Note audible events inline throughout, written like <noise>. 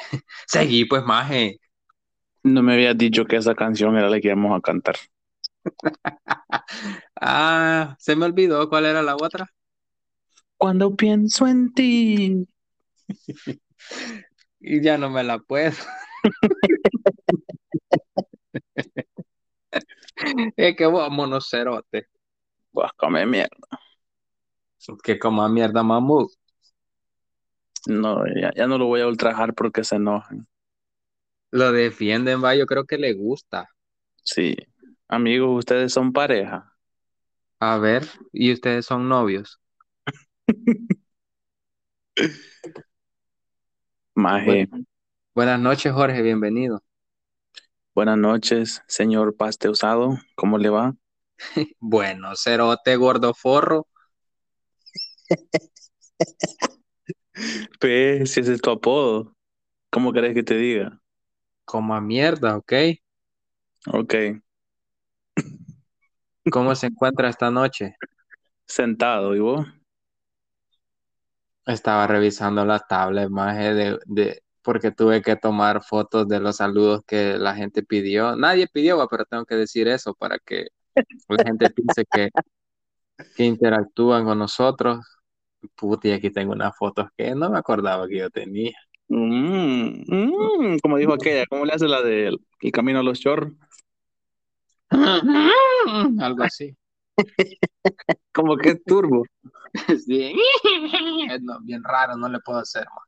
<laughs> Seguí, pues, maje. No me habías dicho que esa canción era la que íbamos a cantar. <laughs> ah, se me olvidó cuál era la otra. Cuando pienso en ti. <laughs> y ya no me la puedo. es que vos, monocerote. Vos come mierda. Que coma mierda, mamut. No, ya, ya no lo voy a ultrajar porque se enojan. Lo defienden, va, yo creo que le gusta. Sí. Amigos, ustedes son pareja. A ver, ¿y ustedes son novios? <laughs> Maje. buenas noches, Jorge, bienvenido. Buenas noches, señor Pasteusado, ¿cómo le va? <laughs> bueno, cerote gordo forro. <laughs> P, si ese es tu apodo, ¿cómo querés que te diga? Como a mierda, ¿ok? Ok. ¿Cómo se encuentra esta noche? Sentado, ¿y vos? Estaba revisando la tabla más de, de, porque tuve que tomar fotos de los saludos que la gente pidió. Nadie pidió, pero tengo que decir eso para que la gente piense que, que interactúan con nosotros. Puta, y aquí tengo unas fotos que no me acordaba que yo tenía. Mm, mm, como dijo aquella, ¿cómo le hace la del el camino a los chorros? <laughs> Algo así. <laughs> como que es turbo. <laughs> sí. bien raro, no le puedo hacer más.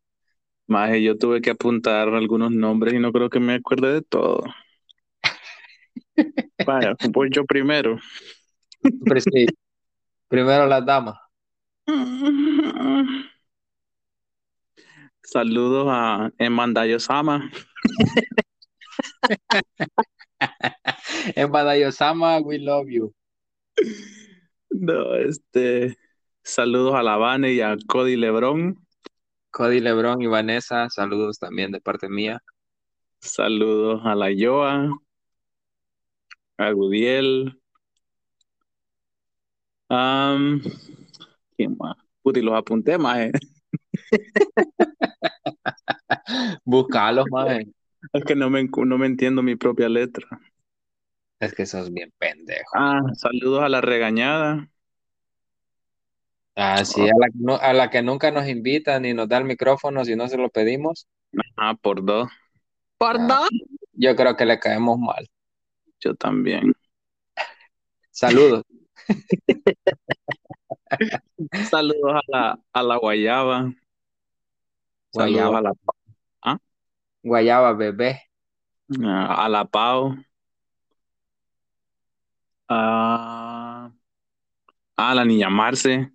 Más, yo tuve que apuntar algunos nombres y no creo que me acuerde de todo. Vaya, pues yo primero. Primero las damas. Saludos a Emandayo Sama. Emandayo <laughs> Sama, we love you. No, este. Saludos a La y a Cody Lebron. Cody Lebron y Vanessa, saludos también de parte mía. Saludos a la Yoa, a Gudiel. Um, ¿Quién más? Puti, los apunté más. Eh. <laughs> Buscalos, más. Es que no me, no me entiendo mi propia letra. Es que sos bien pendejo. Ah, saludos a la regañada. Ah, sí, a la, que a la que nunca nos invita ni nos da el micrófono si no se lo pedimos. Ah, por dos. ¿Por ah, dos? Yo creo que le caemos mal. Yo también. Saludos. <laughs> <laughs> Saludos a la, a la guayaba. Saludos a la ¿Ah? Guayaba bebé. Ah, a la Pau. A, a la niña Marce.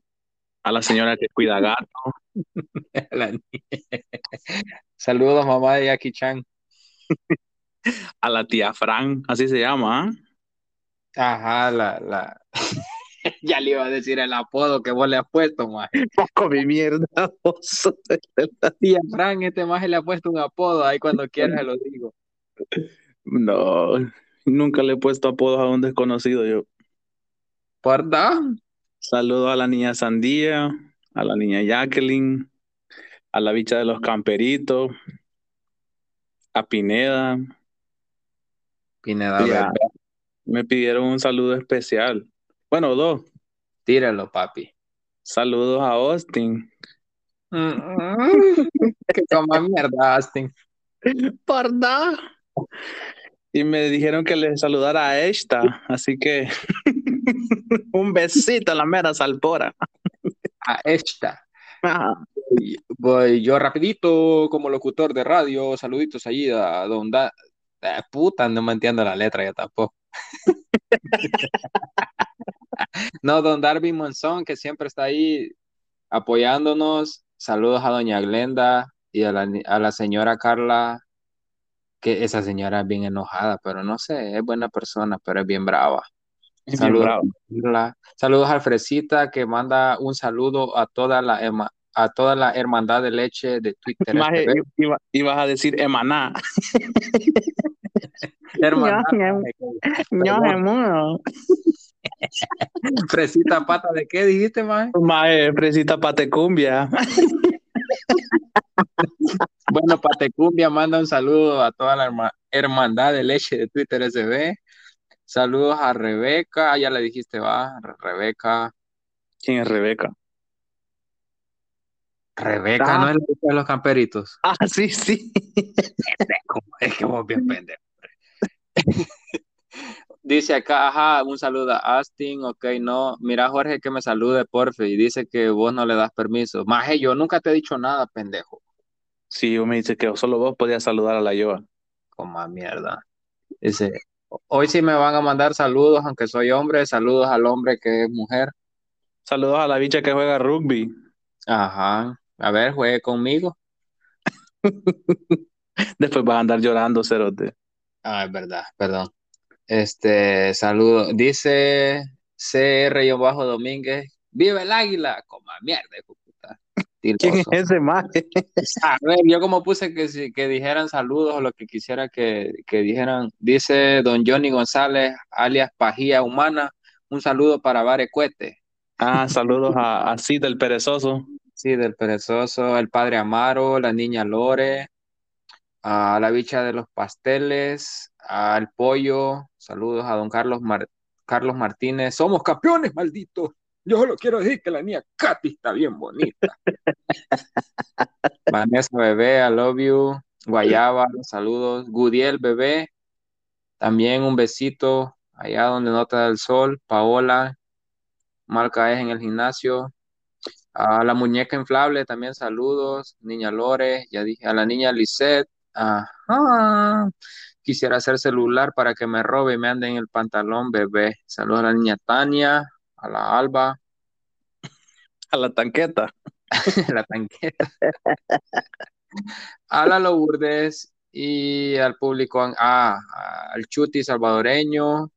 A la señora que cuida gato. <laughs> <laughs> Saludos, mamá de Jackie Chan. a la tía Fran, así se llama. ¿ah? Ajá, la, la. <laughs> ya le iba a decir el apodo que vos le has puesto, más. Poco mi mierda. tía <laughs> Fran, este más le ha puesto un apodo, ahí cuando quieras lo digo. No, nunca le he puesto apodos a un desconocido yo. ¿Perdón? Saludo a la niña Sandía, a la niña Jacqueline, a la bicha de los camperitos, a Pineda. Pineda, me pidieron un saludo especial. Bueno, dos. Tíralo, papi. Saludos a Austin. <laughs> que toma mierda, Austin. ¿Verdad? Y me dijeron que le saludara a esta, así que <laughs> un besito a la mera salpora. A esta. Voy yo rapidito como locutor de radio, saluditos allí a Don da eh, puta, no me entiendo la letra ya tampoco. <laughs> <laughs> no, Don Darby Monzón, que siempre está ahí apoyándonos. Saludos a Doña Glenda y a la, a la señora Carla, que esa señora es bien enojada, pero no sé, es buena persona, pero es bien brava. Es bien Saludos, bravo. Carla. saludos a Fresita que manda un saludo a toda la a toda la hermandad de leche de Twitter. Maje, SB. iba- ibas a decir emaná. <laughs> Hermandad, ño, Perdón. Ño, Fresita pata de qué dijiste, maje? Maje, fresita patecumbia. <laughs> Bueno, Patecumbia manda un saludo a toda la herma- hermandad de leche de Twitter SB. Saludos a Rebeca, ah, ya le dijiste, va, Re- Rebeca. ¿Quién es Rebeca? Rebeca Ah. no es la de los camperitos. Ah, sí, sí. <laughs> Es que vos bien pendejo. Dice acá, ajá, un saludo a Austin, ok, no. Mira, Jorge, que me salude, porfe, y dice que vos no le das permiso. Maje, yo nunca te he dicho nada, pendejo. Sí, vos me dice que solo vos podías saludar a la Yoa. Como a mierda. Dice, hoy sí me van a mandar saludos, aunque soy hombre, saludos al hombre que es mujer. Saludos a la bicha que juega rugby. Ajá. A ver, juegue conmigo. <laughs> Después vas a andar llorando, cerote. Ah, es verdad, perdón. Este, saludo. Dice CR yo bajo Domínguez. ¡Viva el águila! Como a mierda, puta. ¿Quién es ese maje? A ver, yo como puse que, que dijeran saludos o lo que quisiera que, que dijeran. Dice don Johnny González, alias Pajía Humana. Un saludo para Barecuete. Ah, saludos a, a Cid, el perezoso. Sí, del perezoso, el padre Amaro, la niña Lore, a la bicha de los pasteles, al pollo, saludos a don Carlos, Carlos Martínez. Somos campeones, malditos. Yo solo quiero decir que la niña Katy está bien bonita. Vanessa Bebé, I love you. Guayaba, saludos. Gudiel Bebé, también un besito allá donde nota el sol. Paola, marca es en el gimnasio. A la muñeca inflable también saludos. Niña Lore, ya dije. A la niña Lisette. Ajá. Quisiera hacer celular para que me robe y me ande en el pantalón, bebé. Saludos a la niña Tania, a la Alba, <laughs> A la tanqueta. <laughs> la tanqueta. A la Lourdes y al público, ah, al Chuti salvadoreño.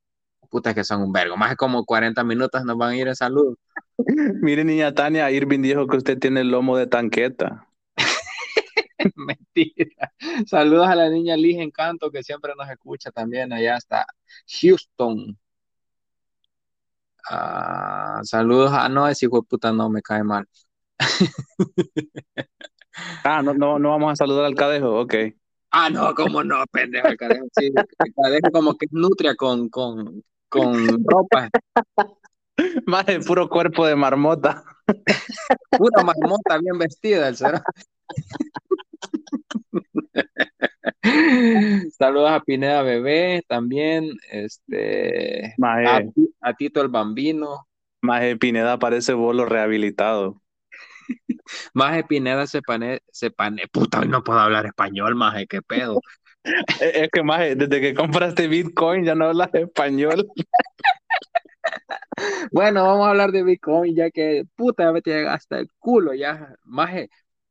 Puta que son un vergo. Más de como 40 minutos nos van a ir en salud. <laughs> Mire, niña Tania, Irving dijo que usted tiene el lomo de tanqueta. <laughs> Mentira. Saludos a la niña Liz Encanto que siempre nos escucha también allá hasta Houston. Ah, saludos a no, ese hijo de puta no me cae mal. <laughs> Ah, no, no, no vamos a saludar al cadejo, ok. Ah, no, cómo no, pendejo, el cadejo, sí, el cadejo como que es nutria con, con, con ropa, <laughs> Más de puro cuerpo de marmota. pura marmota bien vestida, el cero. <laughs> Saludos a Pineda Bebé también, este, a, Tito el Bambino. Maje Pineda parece bolo rehabilitado. Maje Pineda se pane, se pane, puta, hoy no puedo hablar español, maje, qué pedo. <laughs> Es que, Maje, desde que compraste Bitcoin ya no hablas español. <laughs> Bueno, vamos a hablar de Bitcoin, ya que, puta, ya me tiene hasta el culo, ya, maje,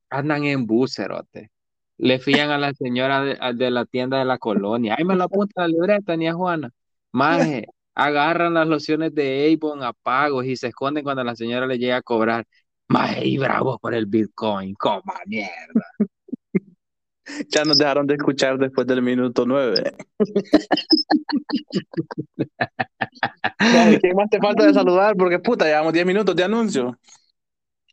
andan en bus, cerote. Le fían a la señora de, a- de la tienda de la colonia. Ahí me lo apunta la libreta, ni a Juana. Maje, agarran las lociones de Avon a pagos y se esconden cuando la señora le llega a cobrar. Maje, y bravos por el Bitcoin, coma mierda. Ya nos dejaron de escuchar después del minuto nueve. <laughs> ¿Quién más te falta de saludar? Porque puta, llevamos 10 minutos de anuncio.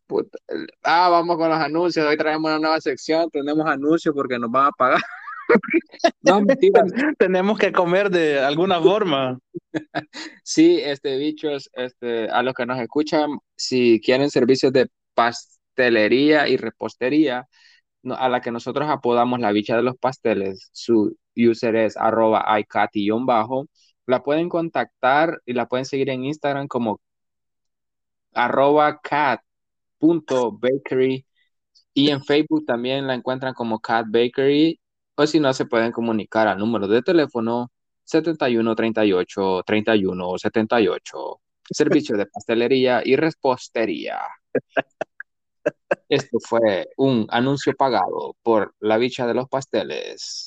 Puta, Ah, vamos con los anuncios. Hoy traemos una nueva sección. Tenemos anuncios porque nos van a pagar. <laughs> No, mentira. <laughs> Tenemos que comer de alguna forma. Sí, este, bichos, este, a los que nos escuchan, si quieren servicios de pastelería y repostería, no- a la que nosotros apodamos la bicha de los pasteles, su user es arroba iCati-bajo, la pueden contactar y la pueden seguir en Instagram como arroba cat.bakery y en Facebook también la encuentran como Cat Bakery o si no se pueden comunicar al número de teléfono 71 38 31 78. Servicio de pastelería y repostería. Esto fue un anuncio pagado por la bicha de los pasteles.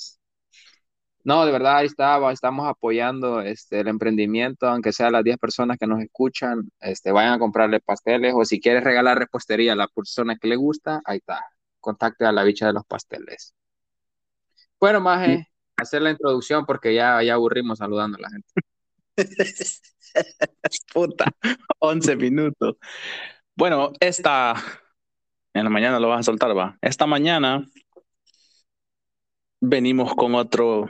No, de verdad, ahí estaba, estamos apoyando este, el emprendimiento, aunque sea las 10 personas que nos escuchan, este, vayan a comprarle pasteles o si quieres regalar repostería a la persona que le gusta, ahí está, contacte a la bicha de los pasteles. Bueno, Maje, hacer la introducción porque ya, ya aburrimos saludando a la gente. <laughs> Puta, 11 minutos. Bueno, esta, en la mañana lo vas a soltar, va. Esta mañana venimos con otro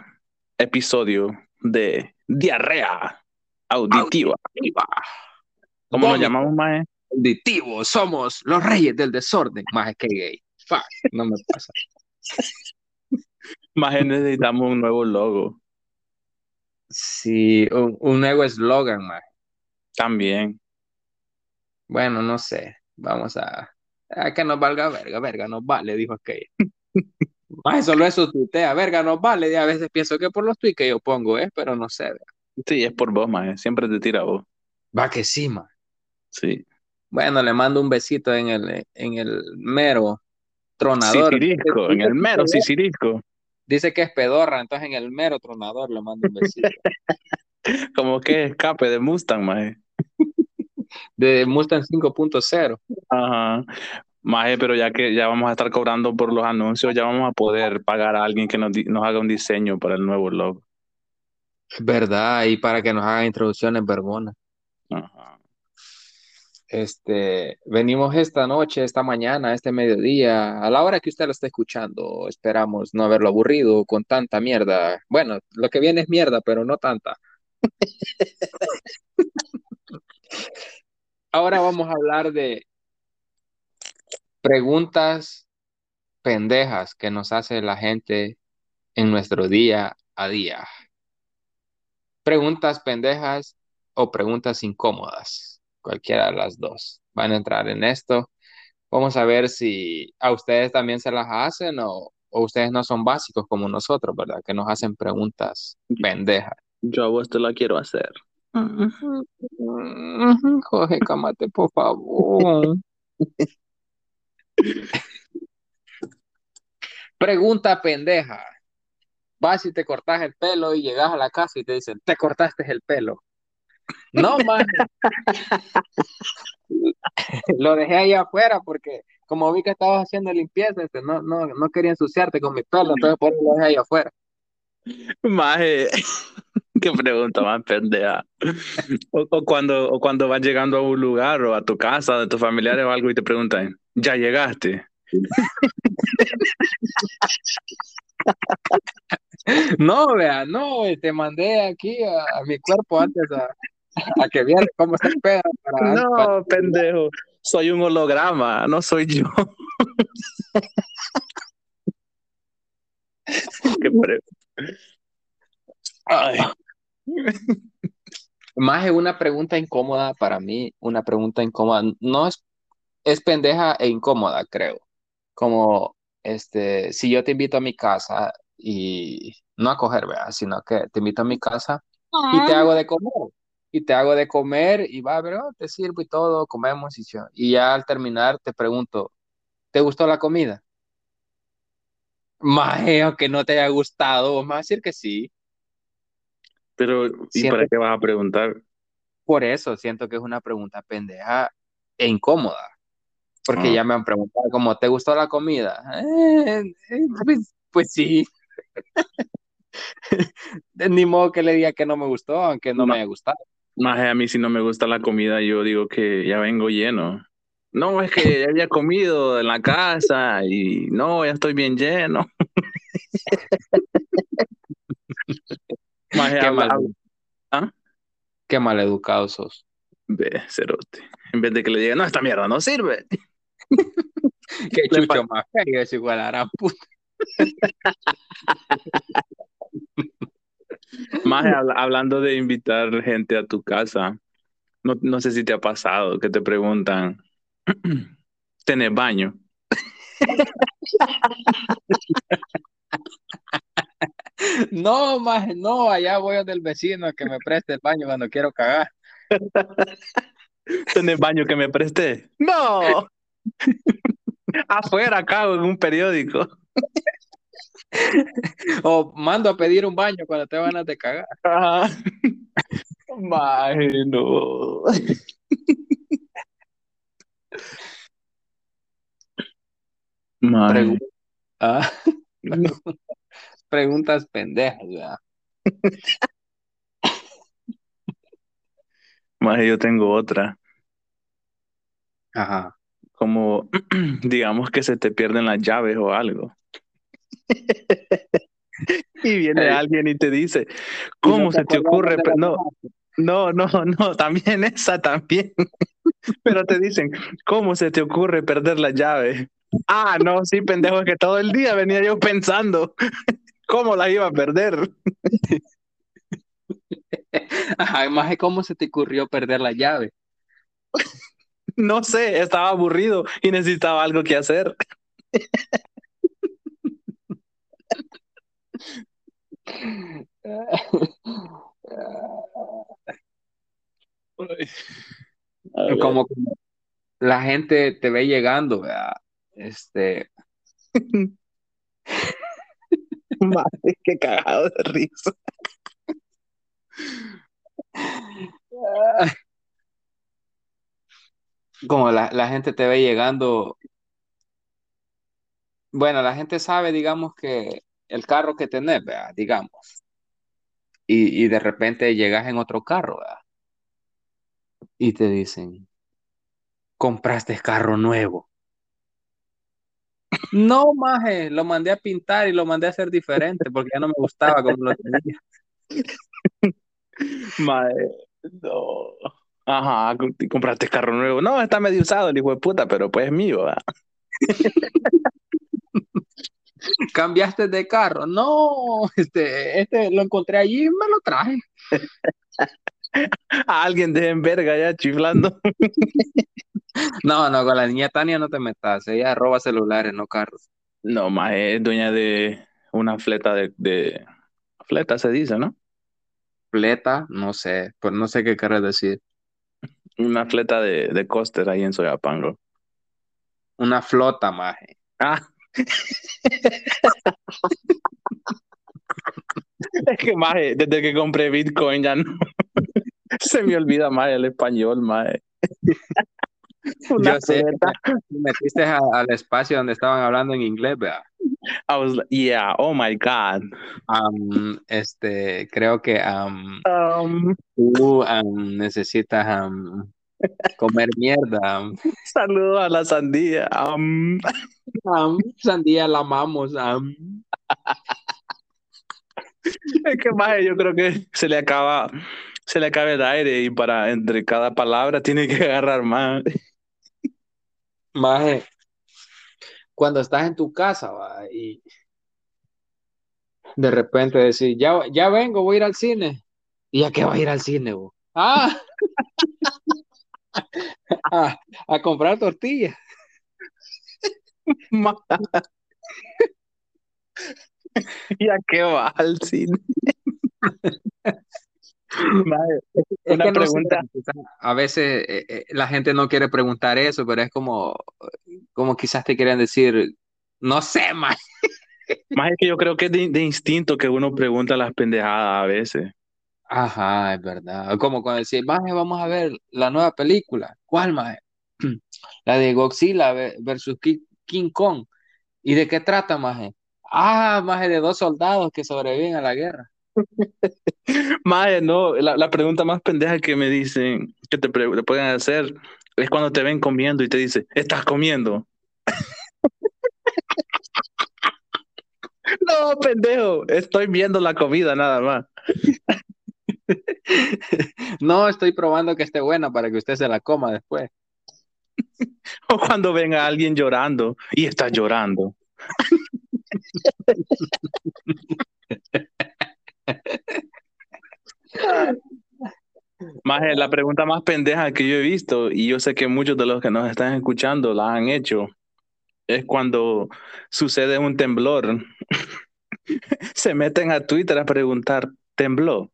episodio de diarrea auditiva. ¿Cómo nos Vómito. llamamos, Mae? Auditivo, somos los reyes del desorden, Maje, que gay. Fuck, no me pasa. Mae, necesitamos un nuevo logo. Sí, un, un nuevo eslogan, Maje. También. Bueno, no sé. Vamos a, a que nos valga verga, verga, nos vale, dijo aquella. <laughs> Maje, solo eso tuitea, verga, nos vale. Y a veces pienso que por los tweets que yo pongo, ¿eh? Pero no sé. Sí, es por vos, Mae. Siempre te tira vos. Va que sí, Maje. Sí. Bueno, le mando un besito en el, en el mero tronador. Sisirisco, en el mero sisirisco. Dice que es pedorra, entonces en el mero tronador le mando un besito. <laughs> Como que escape de Mustang, Mae. De Mustang 5.0. Ajá. Maje, pero ya que ya vamos a estar cobrando por los anuncios, ya vamos a poder pagar a alguien que nos, haga un diseño para el nuevo logo. ¿Verdad? Y para que nos hagan introducciones, vergona. Ajá. Este, venimos esta noche, esta mañana, este mediodía, a la hora que usted lo esté escuchando. Esperamos no haberlo aburrido con tanta mierda. Bueno, lo que viene es mierda, pero no tanta. <laughs> Ahora vamos a hablar de preguntas pendejas que nos hace la gente en nuestro día a día. Preguntas pendejas o preguntas incómodas, cualquiera de las dos. Van a entrar en esto. Vamos a ver si a ustedes también se las hacen o, o ustedes no son básicos como nosotros, ¿verdad? Que nos hacen preguntas pendejas. Yo a vos te la quiero hacer. Jorge, cámate, por favor. <laughs> Pregunta pendeja. Vas y te cortas el pelo y llegas a la casa y te dicen, te cortaste el pelo. No, <laughs> man. Lo dejé ahí afuera porque como vi que estabas haciendo limpieza, este, no, no, no quería ensuciarte con mi pelo, entonces por eso lo dejé ahí afuera. Maje, <laughs> qué pregunta más pendeja. O, o cuando, o cuando vas llegando a un lugar o a tu casa de tus familiares o algo y te preguntan, ¿ya llegaste? No, vea, no, te mandé aquí a, a mi cuerpo antes a, a que vieras cómo el pedo. Para, para- No, pendejo. Soy un holograma, no soy yo. <laughs> Qué Ay, Más es una pregunta incómoda para mí, una pregunta incómoda. No es, es pendeja e incómoda, creo. Como, este, si yo te invito a mi casa y no a coger, ¿verdad? Sino que te invito a mi casa y te hago de comer. Y te hago de comer y va, pero te sirvo y todo, comemos y, yo- y ya al terminar te pregunto, ¿te gustó la comida? Maje, aunque no te haya gustado, vos me vas a decir que sí. pero ¿y Siento- para qué vas a preguntar? Por eso siento que es una pregunta pendeja e incómoda. Porque Ah. ya me han preguntado, como, ¿te gustó la comida? Eh, eh, pues, pues sí. <laughs> Ni modo que le diga que no me gustó, aunque no me haya gustado. Más a mí si no me gusta la comida, yo digo que ya vengo lleno. No, es que ya había comido en la casa y no, ya estoy bien lleno. <laughs> Maje, Qué mal, ¿Ah? qué mal educado sos. Ve, cerote. En vez de que le diga, no, esta mierda no sirve. Qué chucho más feo es igual a gran puta. Más hablando de invitar gente a tu casa, no, no sé si te ha pasado que te preguntan, <clears throat> ¿tenés baño? No, más, no, allá voy donde el vecino que me preste el baño cuando quiero cagar. <laughs> ¿Tenés baño que me presté? No. <laughs> Afuera, acá, en un periódico. <laughs> O mando a pedir un baño cuando te van a te cagar. Ajá. Maje, no. Maje. Pregu- Ah, <laughs> preguntas pendejas. Maje, yo tengo otra. Ajá. Como, <clears throat> digamos que se te pierden las llaves o algo. <laughs> Y viene alguien y te dice, ¿cómo no se te ocurre? No, no, no, <laughs> no, también esa también. <laughs> Pero te dicen, ¿cómo se te ocurre perder la llave? Ah, no, sí, pendejo, es que todo el día venía yo pensando cómo la iba a perder. Ajá, maje, ¿cómo se te ocurrió perder la llave? No sé, estaba aburrido y necesitaba algo que hacer. Como la gente te ve llegando, ¿verdad? Este, <laughs> Madre, qué cagado de risa. <laughs> como la, la gente te ve llegando, bueno, la gente sabe, digamos, que el carro que tenés, ¿verdad? Digamos, y, y de repente llegas en otro carro, ¿verdad? Y te dicen, compraste carro nuevo. No, maje, lo mandé a pintar y lo mandé a hacer diferente porque ya no me gustaba como lo tenía. <laughs> Madre, no. Ajá, com- compraste carro nuevo. No, está medio usado el hijo de puta, pero pues es mío. <laughs> Cambiaste de carro. No, este, este lo encontré allí y me lo traje. A <laughs> alguien de en verga ya chiflando. <laughs> No, no, con la niña Tania no te metas. Ella roba celulares, no carros. No, más es dueña de una fleta de, de... Fleta se dice, ¿no? Fleta, no sé, pues no sé qué querés decir. Una fleta de, de coster ahí en Soyapango. Una flota, maje. Ah. <laughs> Es que, maje, desde que compré Bitcoin ya no. <laughs> Se me olvida más el español, maje. <laughs> Una Yo sé, te metiste al espacio donde estaban hablando en inglés, ¿verdad? I was like, yeah, oh my God. Am, este, creo que am, Um, tú am, necesitas am, comer mierda. am. saludos a la sandía. Um, sandía la amamos. am. es que, maje, yo creo que se le acaba, se le acaba el aire y para entre cada palabra tiene que agarrar más. Maje, cuando estás en tu casa, va, y de repente decís, ya, ya vengo, voy a ir al cine. ¿Y a qué va a ir al cine, vos? Ah, <laughs> a, a comprar tortillas. <laughs> ¿Y a qué va al cine? <laughs> Es Una que no sé, pregunta. a veces eh, eh, la gente no quiere preguntar eso, pero es como, como quizás te quieren decir, no sé, más. <laughs> Más es que yo creo que es de, de instinto que uno pregunta las pendejadas a veces. Ajá, es verdad. Como cuando decís, maje, vamos a ver la nueva película. ¿Cuál, maje? <clears throat> La de Godzilla ve- versus Ki- King Kong. ¿Y de qué trata, maje? Ah, maje, de dos soldados que sobreviven a la guerra. Maje, no, la, la pregunta más pendeja que me dicen, que te, te pueden hacer, es cuando te ven comiendo y te dicen, ¿estás comiendo? <laughs> No, pendejo, estoy viendo la comida nada más. <laughs> No, estoy probando que esté buena para que usted se la coma después. <laughs> O cuando ven a alguien llorando y está llorando. Maje, la pregunta más pendeja que yo he visto, y yo sé que muchos de los que nos están escuchando la han hecho, es cuando sucede un temblor. <laughs> Se meten a Twitter a preguntar, ¿tembló?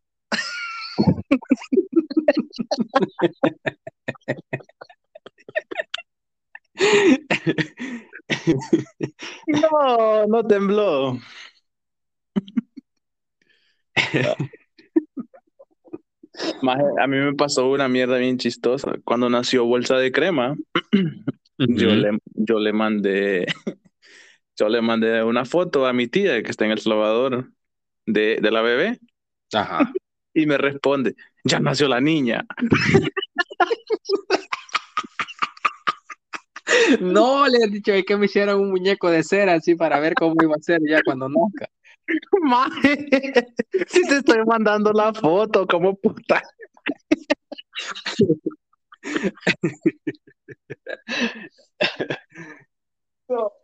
No, <laughs> no tembló. Maje, a mí me pasó una mierda bien chistosa. Cuando nació Bolsa de Crema, yo, le, yo le mandé <laughs> yo le mandé una foto a mi tía que está en El Salvador de, de la bebé Ajá. y me responde, ya nació la niña. <laughs> No, le he dicho es que me hicieran un muñeco de cera así para ver cómo iba a ser ya cuando nazca. Maje, si te estoy mandando la foto, como puta.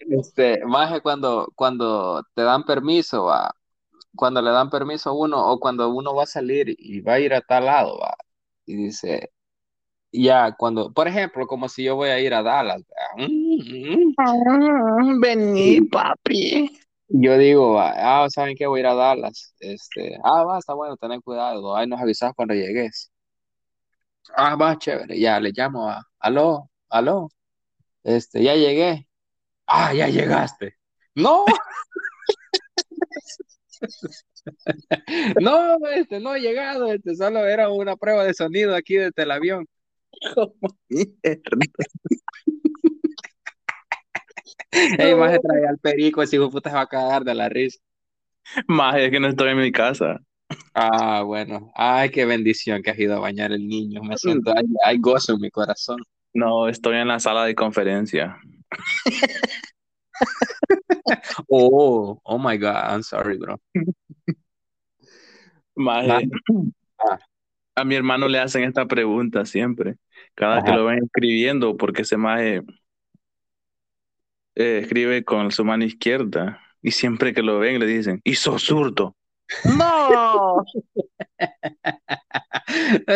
Este, que cuando, cuando te dan permiso, va, cuando le dan permiso a uno o cuando uno va a salir y va a ir a tal lado, va, y dice, ya, cuando, por ejemplo, como si yo voy a ir a Dallas, mm, mm, Vení, papi. Yo digo, va, ah, ¿saben qué? Voy a ir a Dallas, este, ah, va, está bueno, ten cuidado, ahí nos avisas cuando llegues. Ah, va, chévere, ya, le llamo a, aló, aló, este, ya llegué. Ah, ya llegaste. No, <laughs> no, este, no he llegado, este, solo era una prueba de sonido aquí desde el avión. <laughs> Ey, más trae al perico, ese hijo de puta se va a cagar de la risa. Maje, es que no estoy en mi casa. Ah, bueno, ay, qué bendición que has ido a bañar el niño. Me siento, hay, hay gozo en mi corazón. No, estoy en la sala de conferencia. <laughs> Oh, oh my God, I'm sorry, bro. Maje, Ah. a mi hermano le hacen esta pregunta siempre. Cada que lo ven escribiendo, porque ese maje eh, escribe con su mano izquierda. Y siempre que lo ven le dicen, y sos zurdo. ¡No! <laughs>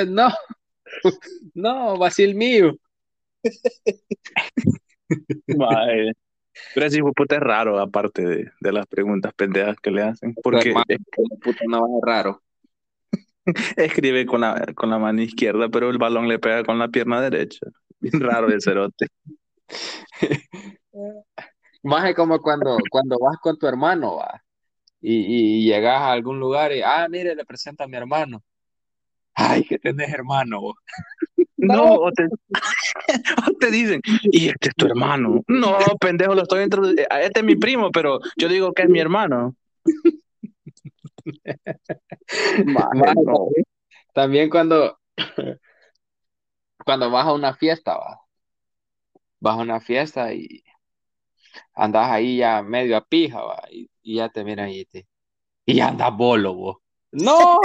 No, no, Basil mío. Maje. Pero de puta es raro, aparte de, de las preguntas pendejas que le hacen. Porque Hermano, puta, no es raro. <laughs> escribe con la, con la mano izquierda, pero el balón le pega con la pierna derecha. Bien raro el cerote. <laughs> Más es como cuando, cuando vas con tu hermano, va, y, y llegas a algún lugar y, ah, mire, le presenta a mi hermano. Ay, que tenés hermano. vos. No, o te, <laughs> o te dicen, y este es tu hermano. No, pendejo, lo estoy introduciendo. Este es mi primo, pero yo digo que es mi hermano. Maje, no. también cuando, cuando vas a una fiesta, va, vas a una fiesta y andas ahí ya medio a pija, va, y, y ya te miran y te, y andas bolo, vos. No,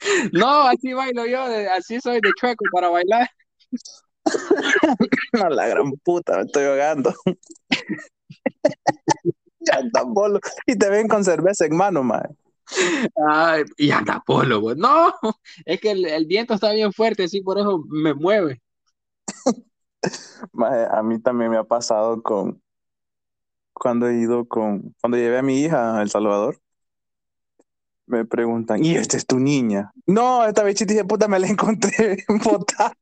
<laughs> no, así bailo yo, así soy de chueco para bailar. <laughs> No, la gran puta, me estoy ahogando. <laughs> ya tan bolo. Y te ven con cerveza en mano. Ay, y anda polo, vos. No, es que el, el viento está bien fuerte, así por eso me mueve. A mí también me ha pasado con cuando he ido con cuando llevé a mi hija a El Salvador. Me preguntan, ¿y esta es tu niña? No, esta bichita de puta me la encontré <laughs> botada.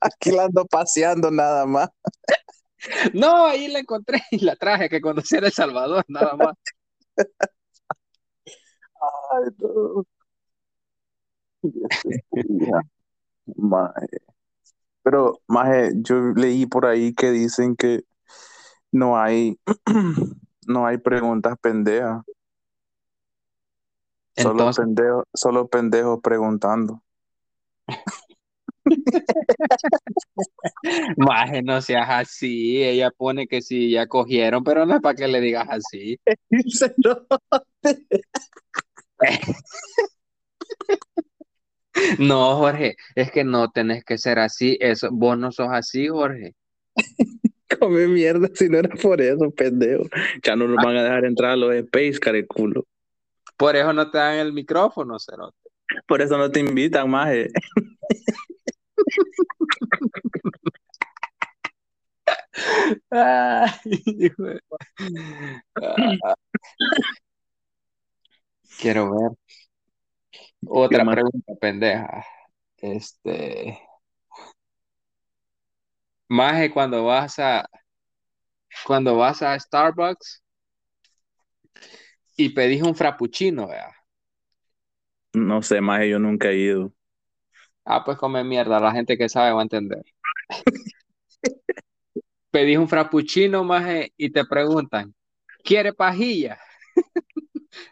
Aquí la ando paseando nada más. <laughs> No, ahí la encontré y la traje que conocer El Salvador, nada más. <laughs> Ay, no. Pero, maje, yo leí por ahí que dicen que no hay, <clears throat> no hay preguntas pendejas. Solo pendejos, solo pendejos preguntando. <laughs> maje, no seas así. Ella pone que sí, ya cogieron, pero no es para que le digas así. <laughs> <laughs> No, Jorge, es que no tenés que ser así. Eso, vos no sos así, Jorge. <laughs> Come mierda si no era por eso, pendejo. Ya no nos van a dejar entrar a los space, careculo. Por eso no te dan el micrófono, cerote. Por eso no te invitan, de- Ah. <laughs> Quiero ver. Otra pregunta pendeja. Este. Maje, cuando vas a cuando vas a Starbucks y pedís un frappuccino, vea. No sé, más yo nunca he ido. Ah, pues come mierda, la gente que sabe va a entender. <laughs> pedís un frappuccino, maje, y te preguntan, ¿quiere pajilla?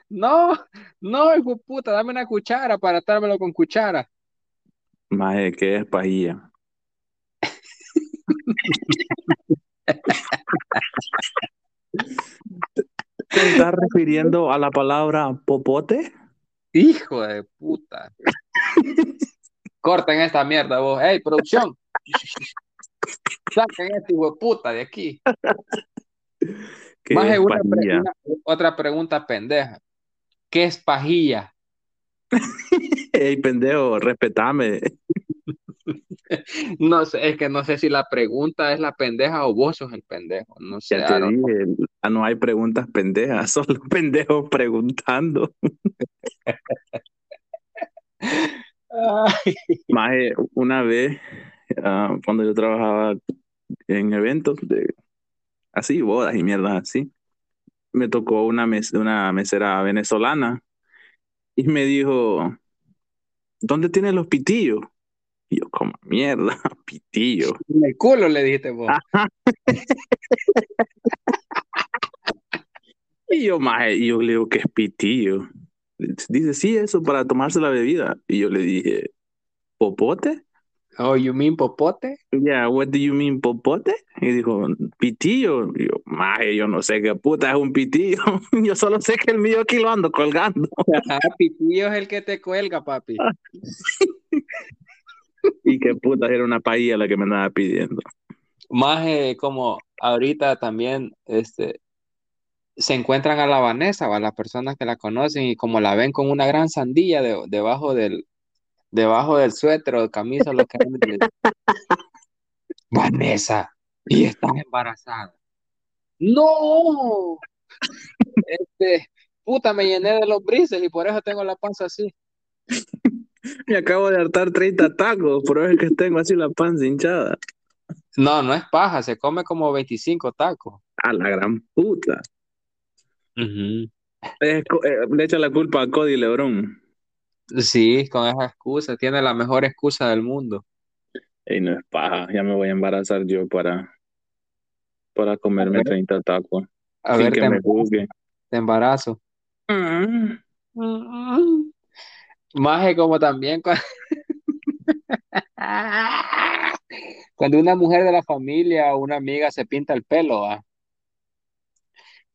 No, no, hijo puta, dame una cuchara para dármelo con cuchara. Maje, ¿qué es pajilla? ¿Te estás refiriendo a la palabra popote? Hijo de puta. Corten esta mierda vos. Hey, producción. Saquen este hijo de puta de aquí. Más una, una, otra pregunta pendeja. ¿Qué es pajilla? <laughs> Hey, pendejo, respetame. <laughs> No sé, es que no sé si la pregunta es la pendeja o vos sos el pendejo. No sé. Ya te dije, ah, no hay preguntas pendejas, <laughs> solo pendejos preguntando. Más una vez, uh, cuando yo trabajaba en eventos de así, bodas y mierdas así, me tocó una, mes, una mesera venezolana y me dijo, ¿dónde tienes los pitillos? Y yo, como mierda, <laughs> pitillo. En el culo le dijiste vos. <laughs> y yo, maje, y yo le digo, ¿qué es pitillo? Dice, sí, eso para tomarse la bebida. Y yo le dije, ¿popote? Oh, you mean popote? Yeah, what do you mean popote? Y dijo, pitillo. Y yo, maje, yo no sé qué puta es un pitillo. <laughs> yo solo sé que el mío aquí lo ando colgando. <laughs> Ah, pitillo es el que te cuelga, papi. y qué puta era una paella la que me andaba pidiendo. Más como ahorita también este, se encuentran a la Vanessa, a las personas que la conocen y como la ven con una gran sandía debajo del debajo del suéter o camisa lo que Vanessa, y estás embarazada. No. Este, puta, me llené de los brises y por eso tengo la panza así. Me acabo de hartar 30 tacos, por eso es que tengo así la panza hinchada. No, no es paja, se come como 25 tacos. A la gran puta. le echa la culpa a Cody Lebron. Sí, con esa excusa, tiene la mejor excusa del mundo. Y no es paja, ya me voy a embarazar yo para, para comerme 30 tacos. A ver, que te, me juzgue. Te embarazo. Mm. Mm. Maje como también cuando... <laughs> cuando una mujer de la familia o una amiga se pinta el pelo, ¿va?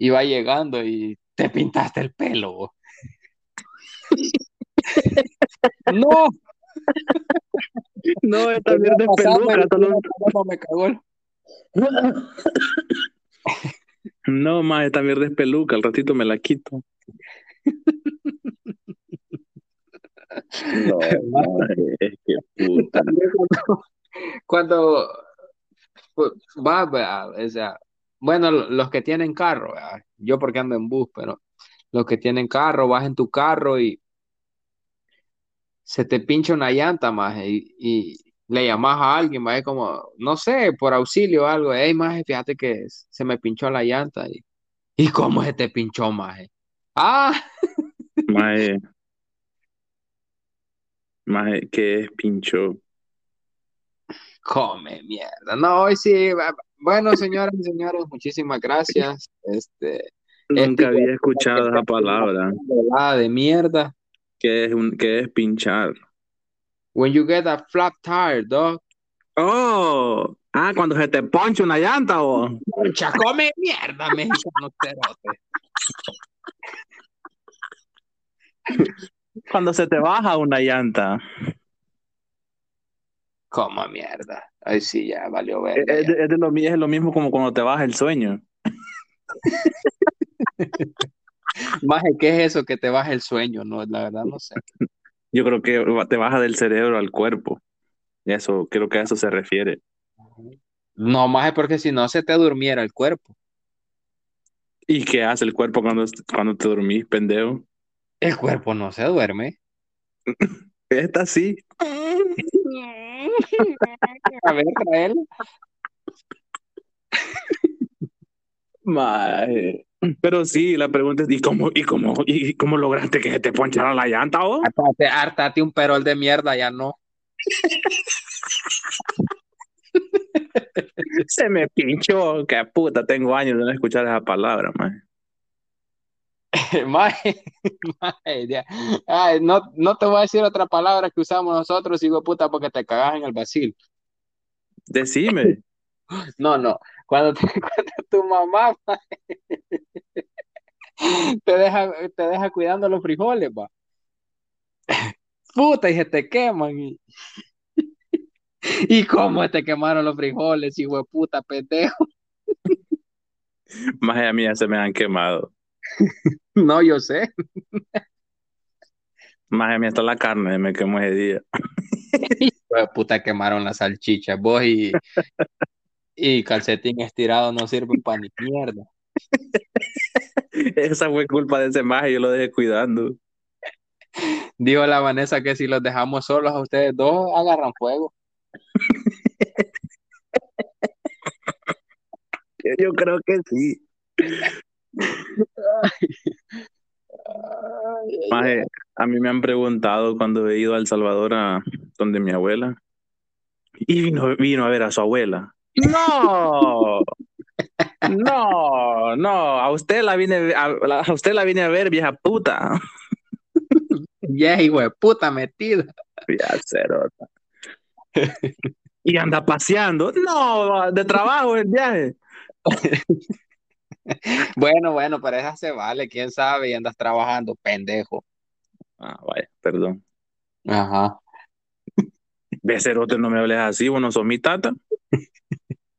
y va llegando y te pintaste el pelo. <laughs> no. No, esta mierda es peluca. No me cagó. No, más esta mierda es peluca. Al ratito me la quito. No, es que puta. Cuando, va, o sea, bueno, los que tienen carro, yo porque ando en bus, pero los que tienen carro, vas en tu carro y se te pincha una llanta más y, le llamas a alguien, más como, no sé, por auxilio o algo, hey, más fíjate que se me pinchó la llanta y, ¿y cómo se te pinchó, más? Ah, Mae, <laughs> Maje, ¿qué es pincho? Come mierda. No, hoy sí. Bueno, señoras y señores, muchísimas gracias. Este, Nunca había escuchado esa palabra. De mierda. ¿Qué es, un, qué es pinchar? When you get a flat tire, dog. Oh, ah, cuando se te poncha una llanta o. Poncha, come mierda, mexicano cerote. Cuando se te baja una llanta. Como mierda. Ay, sí, ya valió ver. Es, lo, es lo mismo como cuando te baja el sueño. <laughs> Maje, ¿qué es eso que te baja el sueño? No, la verdad no sé. Yo creo que te baja del cerebro al cuerpo. Eso, creo que a eso se refiere. No, Maje, porque si no se te durmiera el cuerpo. ¿Y qué hace el cuerpo cuando, cuando te dormís, pendejo? El cuerpo no se duerme. <laughs> Esta sí. <laughs> a ver, trael. Maje. Pero sí, la pregunta es, ¿y cómo, y cómo, y cómo lograste que se te ponchara la llanta vos? Hartate, un perol de mierda, ya no. <laughs> Se me pinchó, qué puta, tengo años de no escuchar esa palabra, maje. <laughs> Maje, maje, ya. Ay, no, no te voy a decir otra palabra que usamos nosotros, hijo puta, porque te cagas en el vacil. Decime. <laughs> No, no. Cuando, te, <laughs> cuando tu mamá <laughs> te deja, te deja cuidando los frijoles, va. Puta, y se te queman. Y, <laughs> ¿Y cómo te quemaron los frijoles, hijo de puta, pendejo? Maje, a mí ya se me han quemado. No, yo sé. Maje, a mí hasta la carne me quemó ese día. Hijo de puta, quemaron las salchichas. Vos y, y calcetín estirado no sirven para ni mierda. Esa fue culpa de ese maje, yo lo dejé cuidando. Dijo la Vanessa que si los dejamos solos a ustedes dos, agarran fuego. <laughs> Yo, creo que sí. Ay, Maje, a mí me han preguntado cuando he ido a El Salvador a donde mi abuela y vino, vino a ver a su abuela. No, no, no, a usted la vine a, a usted la vine a ver, vieja puta. Ya, hijo de puta metido. Ya, cerota. Y anda paseando. No, de trabajo el viaje. Bueno, bueno, pero esa se vale, quién sabe, y andas trabajando, pendejo. Ah, vaya, perdón. Ajá. Ve, cerote, no me hables así, vos no sos mi tata.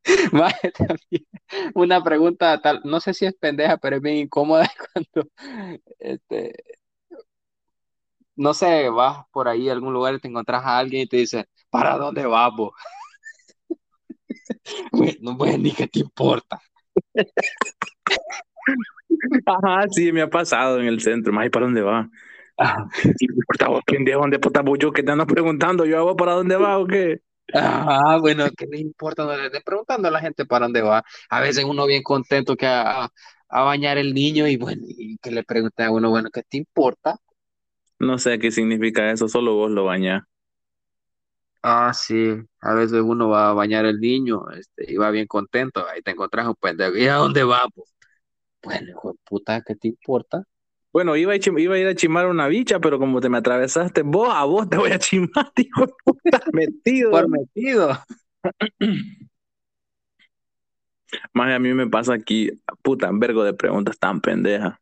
<laughs> También. Una pregunta tal, no sé si es pendeja, pero es bien incómoda <laughs> cuando este, no sé, vas por ahí a algún lugar y te encontrás a alguien y te dice, ¿para dónde vas vos? <laughs> No pues ni qué te importa. Ajá, sí, me ha pasado en el centro. Más, ¿y para dónde va? ¿Y me importa vos, pendejo? ¿Dónde puta vos yo que te ando preguntando? ¿Yo vos para dónde va o qué? Ajá, bueno, ¿qué le importa? No le estés preguntando a la gente para dónde va. A veces uno bien contento que a, a- bañar el niño y bueno, y que le pregunte a uno, bueno, ¿qué te importa? No sé qué significa eso, solo vos lo bañás. Ah, sí, a veces uno va a bañar el niño, este, y va bien contento, ahí te encontrás un pendejo, ¿y a dónde va? Pues, bueno, hijo de puta, ¿qué te importa? Bueno, iba a, chim- iba a ir a chimar una bicha, pero como te me atravesaste, vos a vos te voy a chimar, <laughs> hijo de puta, metido. Por metido. <clears throat> Más a mí me pasa aquí, puta, un vergo de preguntas tan pendejas.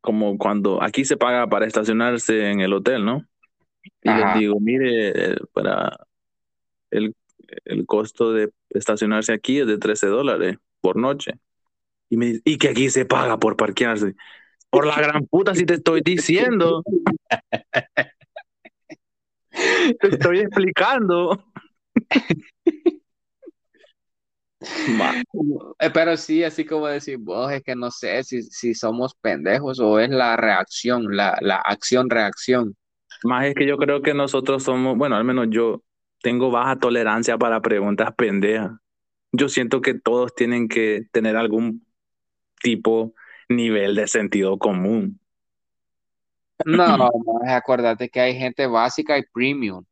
Como cuando aquí se paga para estacionarse en el hotel, ¿no? Y Ajá. les digo, mire, eh, para el, el costo de estacionarse aquí es de 13 dólares por noche. Y me dice, y que aquí se paga por parquearse. Por la gran puta, si te estoy diciendo. Te estoy explicando. Eh, Pero sí, así como decir vos, es que no sé si, si somos pendejos o es la reacción, la, la acción-reacción. Más es que yo creo que nosotros somos, bueno, al menos yo tengo baja tolerancia para preguntas pendejas. Yo siento que todos tienen que tener algún tipo, nivel de sentido común. No, <clears throat> no, acuérdate que hay gente básica y premium.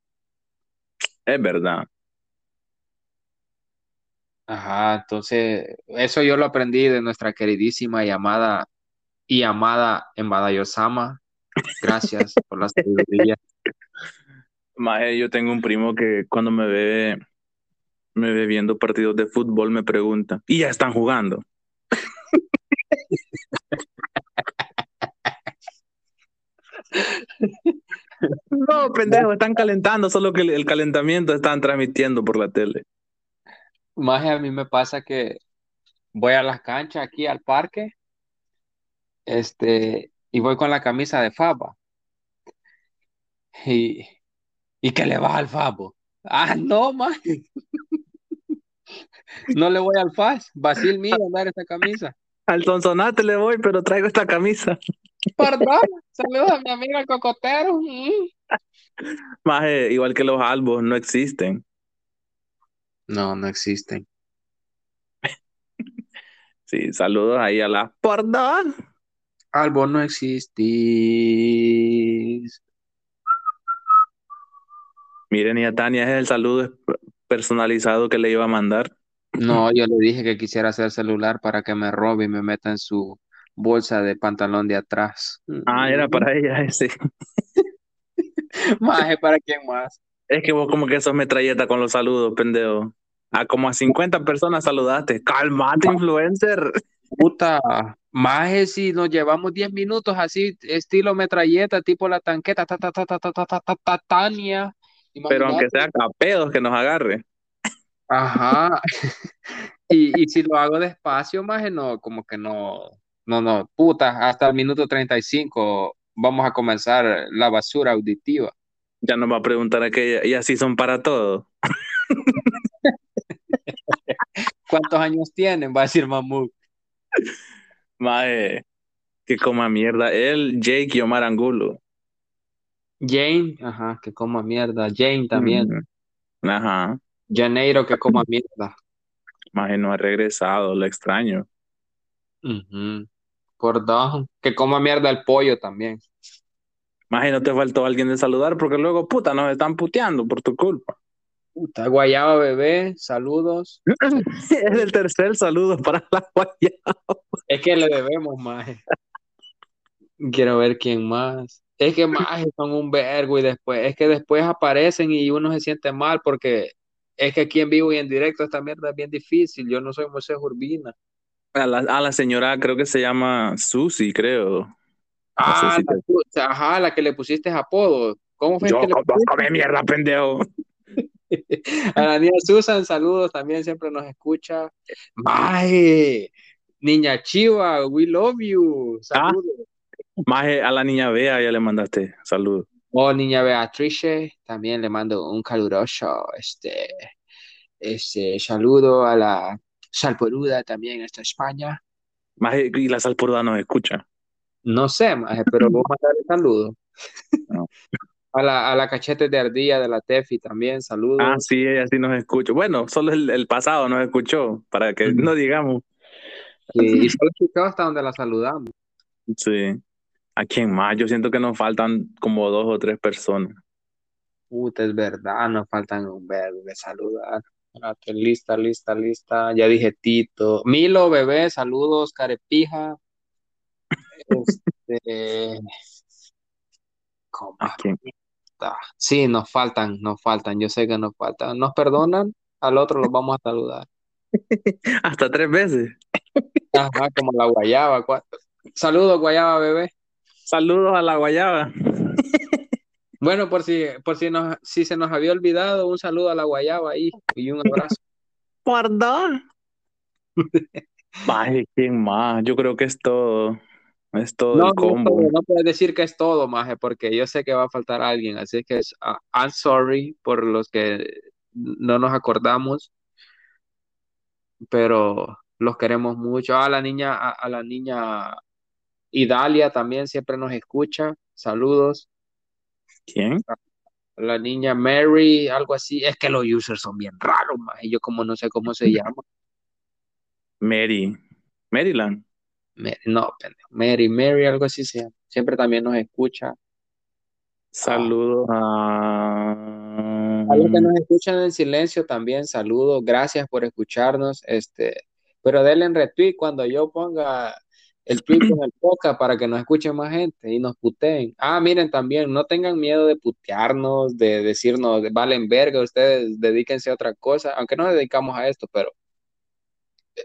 Es verdad. Ajá, entonces, eso yo lo aprendí de nuestra queridísima y amada y amada Embada Yosama. Gracias por la sabiduría. <laughs> Más yo tengo un primo que cuando me ve, me ve viendo partidos de fútbol me pregunta, ¿y ya están jugando? No, pendejo, están calentando, solo que el, calentamiento están transmitiendo por la tele. Más a mí me pasa que voy a las canchas aquí al parque, este, y voy con la camisa de Faba. Y, y que le vas al Fabo. Ah, no, más. <laughs> No le voy al FAS. Basil mío andar esta camisa. Al Sonsonate le voy, pero traigo esta camisa. Perdón. <laughs> Saludos a mi amiga el cocotero. Mm. Más igual que los albos, no existen. No, no existen. <laughs> Sí, saludos ahí a la porda. Albo no existís. Miren, y a Tania es el saludo personalizado que le iba a mandar. No, yo <clears throat> le dije que quisiera hacer celular para que me robe y me meta en su bolsa de pantalón de atrás. Ah, era para ella ese. <laughs> Más, ¿para quién más? Es que vos como que sos metralleta con los saludos, pendejo. A como a 50 personas saludaste. Calmate, influencer. Puta, más si nos llevamos 10 minutos así, estilo metralleta, tipo la tanqueta, ta, ta, ta, ta, ta, ta, ta, ta, ta, Tania. Pero aunque sea capedos que nos agarre. Ajá. <laughs> y, y si lo hago despacio, más no, como que no, no, no, puta, hasta el minuto 35 vamos a comenzar la basura auditiva. Ya nos va a preguntar aquella, y así son para todo. <laughs> ¿Cuántos años tienen? Va a decir Mamut. Mae, que coma mierda. Él, Jake y Omar Angulo. Jane, ajá, que coma mierda. Jane también. Ajá. Janeiro, que coma <laughs> mierda. Mae, no ha regresado, lo extraño. Por dos, que coma mierda el pollo también. Mae, no te faltó alguien de saludar porque luego, puta, nos están puteando por tu culpa. Puta, Guayaba Bebé, saludos. <laughs> es el tercer saludo para la Guayaba. Es que le debemos más. Quiero ver quién más. Es que más son un vergo y después, es que después aparecen y uno se siente mal porque es que aquí en vivo y en directo esta mierda es bien difícil. Yo no soy Moisés Urbina. A la, a la señora creo que se llama Susi, creo. ah, la, ajá, la que le pusiste apodo. ¿Cómo fue Yo que le come mierda, pendejo. <laughs> A la niña Susan, saludos, también siempre nos escucha. Maje, niña Chiva, we love you. Saludos. Ah, Maje, a la niña Bea ya le mandaste saludos. Oh, niña Beatrice, también le mando un caluroso este, este saludo a la Salporuda también hasta España. Maje, y la Salporuda nos escucha. No sé, maje, pero vos mandarle saludos. No. A la, a la cachete de ardilla de la Tefi también, saludos. Ah, sí, ella sí nos escucha. Bueno, solo el, el pasado nos escuchó, para que no digamos. Sí, y solo escuchó hasta donde la saludamos. Sí. ¿A quién más? Yo siento que nos faltan como dos o tres personas. Puta, es verdad, nos faltan un verbo de saludar. Espérate, lista, lista, lista. Ya dije Tito. Milo, bebé, saludos, carepija. <laughs> Este. ¿A quién? Sí, nos faltan, nos faltan. Yo sé que nos faltan. ¿Nos perdonan? Al otro los vamos a saludar. <laughs> Hasta tres veces. Ajá, como la guayaba. Saludos, guayaba, bebé. Saludos a la guayaba. <laughs> Bueno, por si, por si, nos, si se nos había olvidado, un saludo a la guayaba ahí y un abrazo. <laughs> Perdón. Ay, ¿quién más? Yo creo que es todo. Es todo no, el combo. No, no, puedes decir que es todo, Maje, porque yo sé que va a faltar alguien, así que es, uh, I'm sorry por los que no nos acordamos, pero los queremos mucho. A la niña, a, a la niña Idalia también siempre nos escucha. Saludos. ¿Quién? La niña Mary, algo así. Es que los users son bien raros, Maje. Yo como no sé cómo se llama. Mary. Maryland. Mary, no, pendejo. Mary, Mary, algo así se llama. Siempre también nos escucha. Saludos a... A los que nos escuchan en silencio también, saludos. Gracias por escucharnos. Este, pero denle en retweet cuando yo ponga el tweet con el podcast para que nos escuche más gente y nos puteen. Ah, miren también, no tengan miedo de putearnos, de decirnos, valen verga, ustedes dedíquense a otra cosa, aunque no nos dedicamos a esto, pero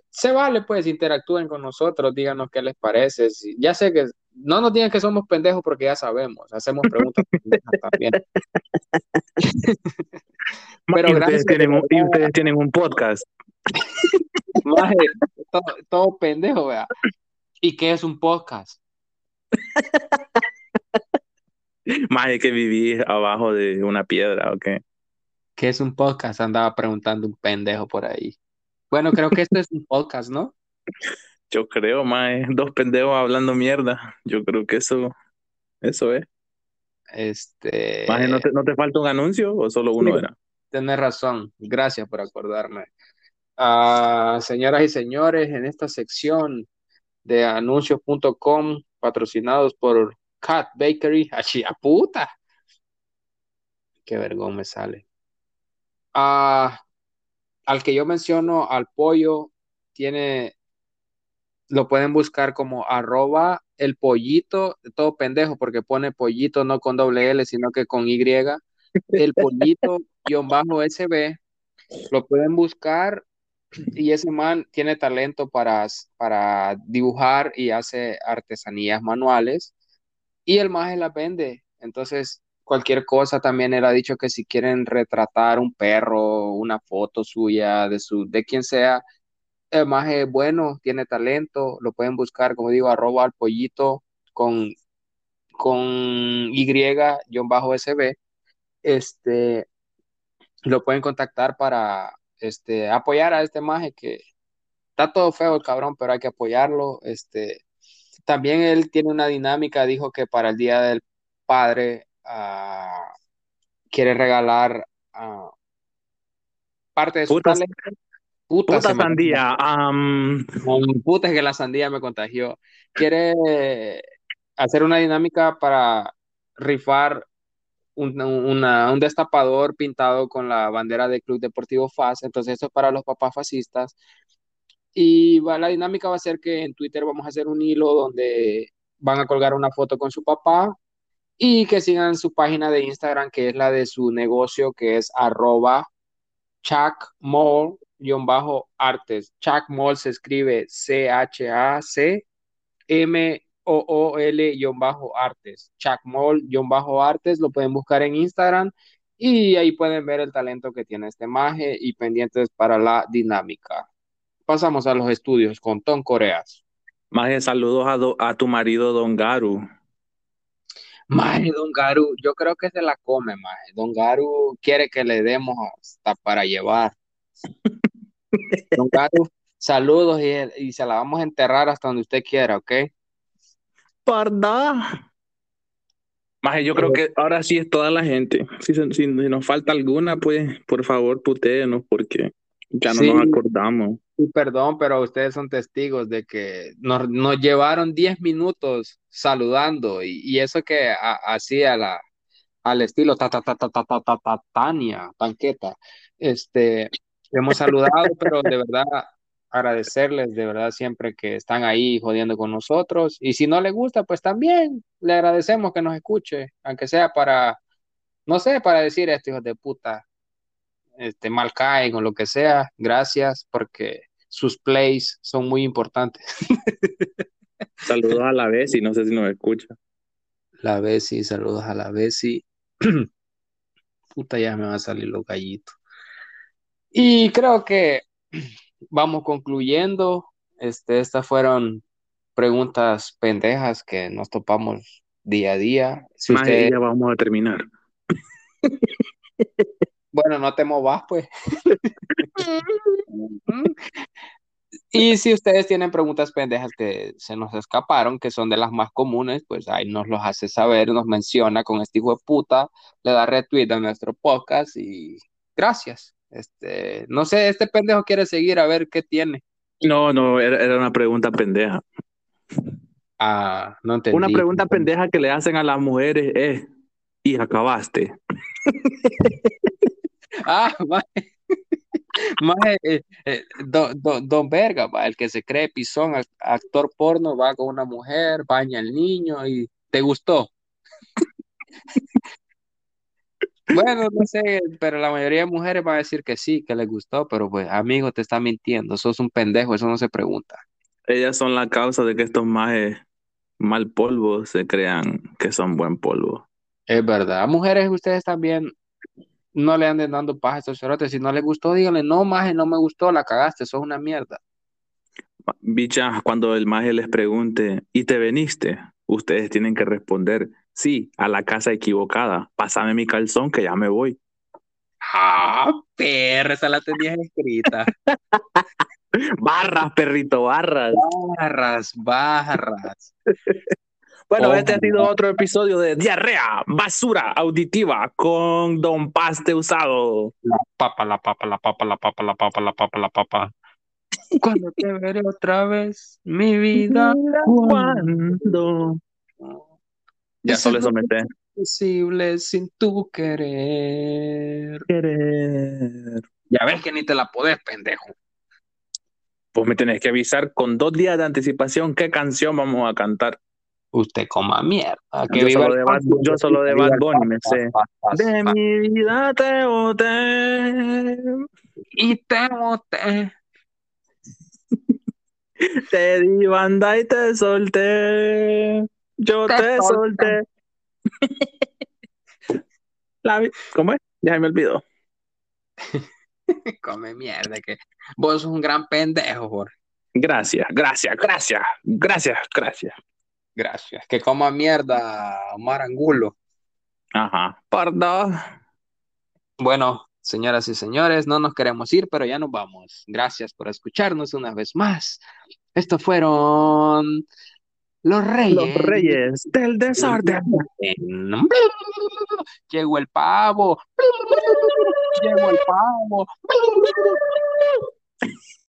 se vale, pues, interactúen con nosotros, díganos qué les parece. Ya sé que no nos digan que somos pendejos porque ya sabemos, hacemos preguntas también. Pero y ustedes, tienen un, y ustedes tienen un podcast. <laughs> Maje, todo, todo, pendejo, vea. ¿Y qué es un podcast? Más que vivir abajo de una piedra, ¿o qué? ¿Qué es un podcast? Andaba preguntando un pendejo por ahí. Bueno, creo que esto es un podcast, ¿no? <laughs> Yo creo, más dos pendejos hablando mierda. Yo creo que eso, eso es. Este. Maje, ¿no, te, ¿no te falta un anuncio o solo uno sí, era? Tienes razón. Gracias por acordarme. Ah, señoras y señores, en esta sección de anuncios.com patrocinados por Cat Bakery, <laughs> a puta. Qué vergón me sale. Ah, al que yo menciono, al pollo, tiene, lo pueden buscar como arroba el pollito, todo pendejo, porque pone pollito no con doble L, sino que con Y, el pollito guion bajo SB, lo pueden buscar y ese man tiene talento para, para dibujar y hace artesanías manuales y el más la vende. Entonces, cualquier cosa también él ha dicho que si quieren retratar un perro, una foto suya de su de quien sea, el más es bueno, tiene talento, lo pueden buscar, como digo, arroba al pollito con con Y-SB. Este lo pueden contactar para este, apoyar a este maje que está todo feo el cabrón, pero hay que apoyarlo. Este, también él tiene una dinámica, dijo que para el Día del Padre uh, quiere regalar uh, parte de su puta, talento. Puta, puta sandía. Um... Puta que la sandía me contagió. Quiere hacer una dinámica para rifar un, destapador pintado con la bandera del Club Deportivo FAS, entonces eso es para los papás fascistas. Y la dinámica va a ser que en Twitter vamos a hacer un hilo donde van a colgar una foto con su papá y que sigan su página de Instagram, que es la de su negocio, que es arroba chacmall-artes. Chacmall se escribe C-H-A-C-M OOL-artes, Chacmol-artes, lo pueden buscar en Instagram y ahí pueden ver el talento que tiene este maje y pendientes para la dinámica. Pasamos a los estudios con Tom Coreas. Maje, saludos a, a tu marido Don Garu. Maje, Don Garu, yo creo que se la come, maje. Don Garu quiere que le demos hasta para llevar. <laughs> Don Garu, saludos y, y se la vamos a enterrar hasta donde usted quiera, ¿ok? Parda. Más yo creo que ahora sí es toda la gente. Si, si, nos falta alguna, pues por favor putéenos porque ya no nos acordamos. Sí, perdón, pero ustedes son testigos de que nos, nos llevaron 10 minutos saludando y, y eso que así a la, al estilo ta, ta, ta, ta, ta, ta, ta, Tania, tanqueta. Este, hemos saludado, pero de verdad agradecerles de verdad siempre que están ahí jodiendo con nosotros. Y si no le gusta, pues también le agradecemos que nos escuche, aunque sea para, no sé, para decir esto, hijos de puta, este, mal caen o lo que sea. Gracias porque sus plays son muy importantes. <laughs> Saludos a la Bessie, no sé si nos escucha. La Bessie, saludos a la Bessie. <clears throat> Puta, ya me va a salir los gallitos. Y creo que vamos concluyendo. Este, estas fueron preguntas pendejas que nos topamos día a día. Si usted... ya vamos a terminar. <laughs> bueno, no te movas, pues. <laughs> y si ustedes tienen preguntas pendejas que se nos escaparon, que son de las más comunes, pues ahí nos los hace saber, nos menciona con este hijo de puta, le da retweet a nuestro podcast y gracias. Este, no sé, este pendejo quiere seguir a ver qué tiene. No, no, era, una pregunta pendeja. Ah, no entendí. Una pregunta pendeja que le hacen a las mujeres es, ¿y acabaste? <laughs> ah, más, <laughs> eh, eh, don, Verga, el que se cree pisón, actor porno, va con una mujer, baña al niño y ¿te gustó? <laughs> Bueno, no sé, pero la mayoría de mujeres van a decir que sí, que les gustó, pero pues, amigo, te está mintiendo, sos un pendejo, eso no se pregunta. Ellas son la causa de que estos majes mal polvo se crean que son buen polvo. Es verdad. Mujeres, ustedes también no le anden dando paja a estos cerotes. Si no les gustó, díganle, no, maje, no me gustó, la cagaste, sos una mierda. Bicha, cuando el maje les pregunte, ¿y te veniste? Ustedes tienen que responder, Sí, a la casa equivocada. Pásame mi calzón que ya me voy. Ah, perra, esa la tenías escrita. <laughs> barras, perrito, barras. Barras, barras. Bueno, Oh, este ha sido otro episodio de Diarrea, Basura Auditiva con Don Paste Usado. La papa, la papa, la papa, la papa, la papa, la papa, la papa. Cuando te veré otra vez, mi vida. Cuando. Ya Eso solo es eso me sé. Posible sin tu querer. Querer. Ya ves que ni te la podés, pendejo. Pues me tenés que avisar con dos días de anticipación qué canción vamos a cantar. Usted coma mierda. Que Yo viva solo el de Bad- country, yo solo de viva Bad el Bunny me sé. De mi vida te boté, Y te boté. <laughs> te di banda y te solté. Yo Te te, solté. La <laughs> ¿Cómo es? Ya me olvidó. <laughs> Come mierda. Que vos sos un gran pendejo, Jorge. Gracias, gracias, gracias, gracias, gracias. Gracias. Que coma mierda, Omar Angulo. Ajá. Perdón. Bueno, señoras y señores, no nos queremos ir, pero ya nos vamos. Gracias por escucharnos una vez más. Estos fueron los reyes. Los reyes del desorden. <laughs> Llegó el pavo. <laughs> Llegó el pavo. <laughs>